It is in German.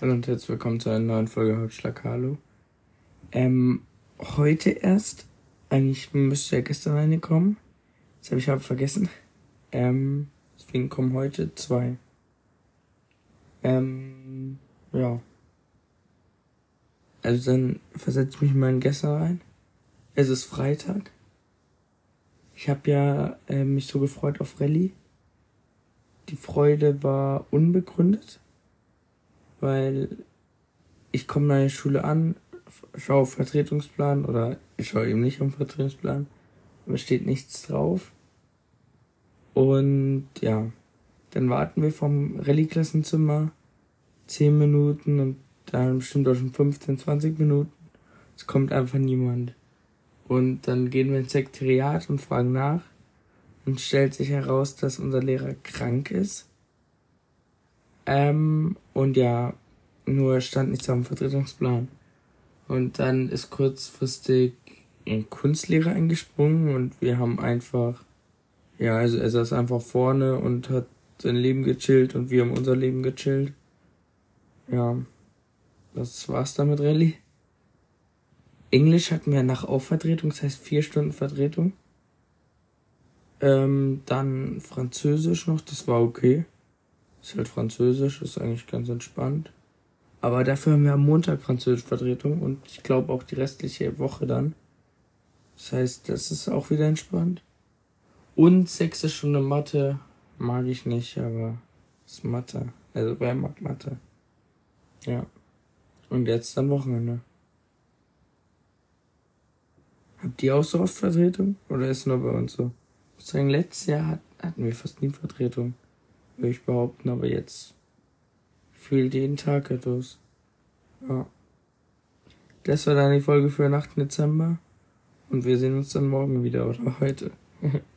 Hallo und herzlich willkommen zu einer neuen Folge Hauptschlag Hallo. Ähm, heute erst, eigentlich müsste ja gestern eine kommen. Das habe ich aber vergessen. Ähm, deswegen kommen heute zwei. Ähm, ja. Also dann versetze ich mich mal in gestern rein. Es ist Freitag. Ich habe ja äh, mich so gefreut auf Rallye. Die Freude war unbegründet weil ich komme in der Schule an, schaue auf Vertretungsplan oder ich schaue eben nicht auf Vertretungsplan, aber steht nichts drauf. Und ja, dann warten wir vom Rallye-Klassenzimmer 10 Minuten und dann bestimmt auch schon 15, 20 Minuten. Es kommt einfach niemand. Und dann gehen wir ins Sekretariat und fragen nach. Und stellt sich heraus, dass unser Lehrer krank ist. Ähm, und ja, nur stand nichts am Vertretungsplan. Und dann ist kurzfristig ein Kunstlehrer eingesprungen und wir haben einfach, ja, also er saß einfach vorne und hat sein Leben gechillt und wir haben unser Leben gechillt. Ja, das war's damit, Rallye. Englisch hatten wir nach Aufvertretung, das heißt vier Stunden Vertretung. Ähm, dann Französisch noch, das war okay. Ist halt Französisch, ist eigentlich ganz entspannt. Aber dafür haben wir am Montag Französisch Vertretung und ich glaube auch die restliche Woche dann. Das heißt, das ist auch wieder entspannt. Und sechste Stunde Mathe mag ich nicht, aber ist Mathe. Also wer mag Mathe? Ja. Und jetzt dann Wochenende. Habt ihr auch so oft Vertretung? Oder ist nur bei uns so? Ich muss sagen, letztes Jahr hatten wir fast nie Vertretung würde ich behaupten, aber jetzt fehlt jeden Tag etwas. Ja. Das war dann die Folge für den 8. Dezember. Und wir sehen uns dann morgen wieder oder heute.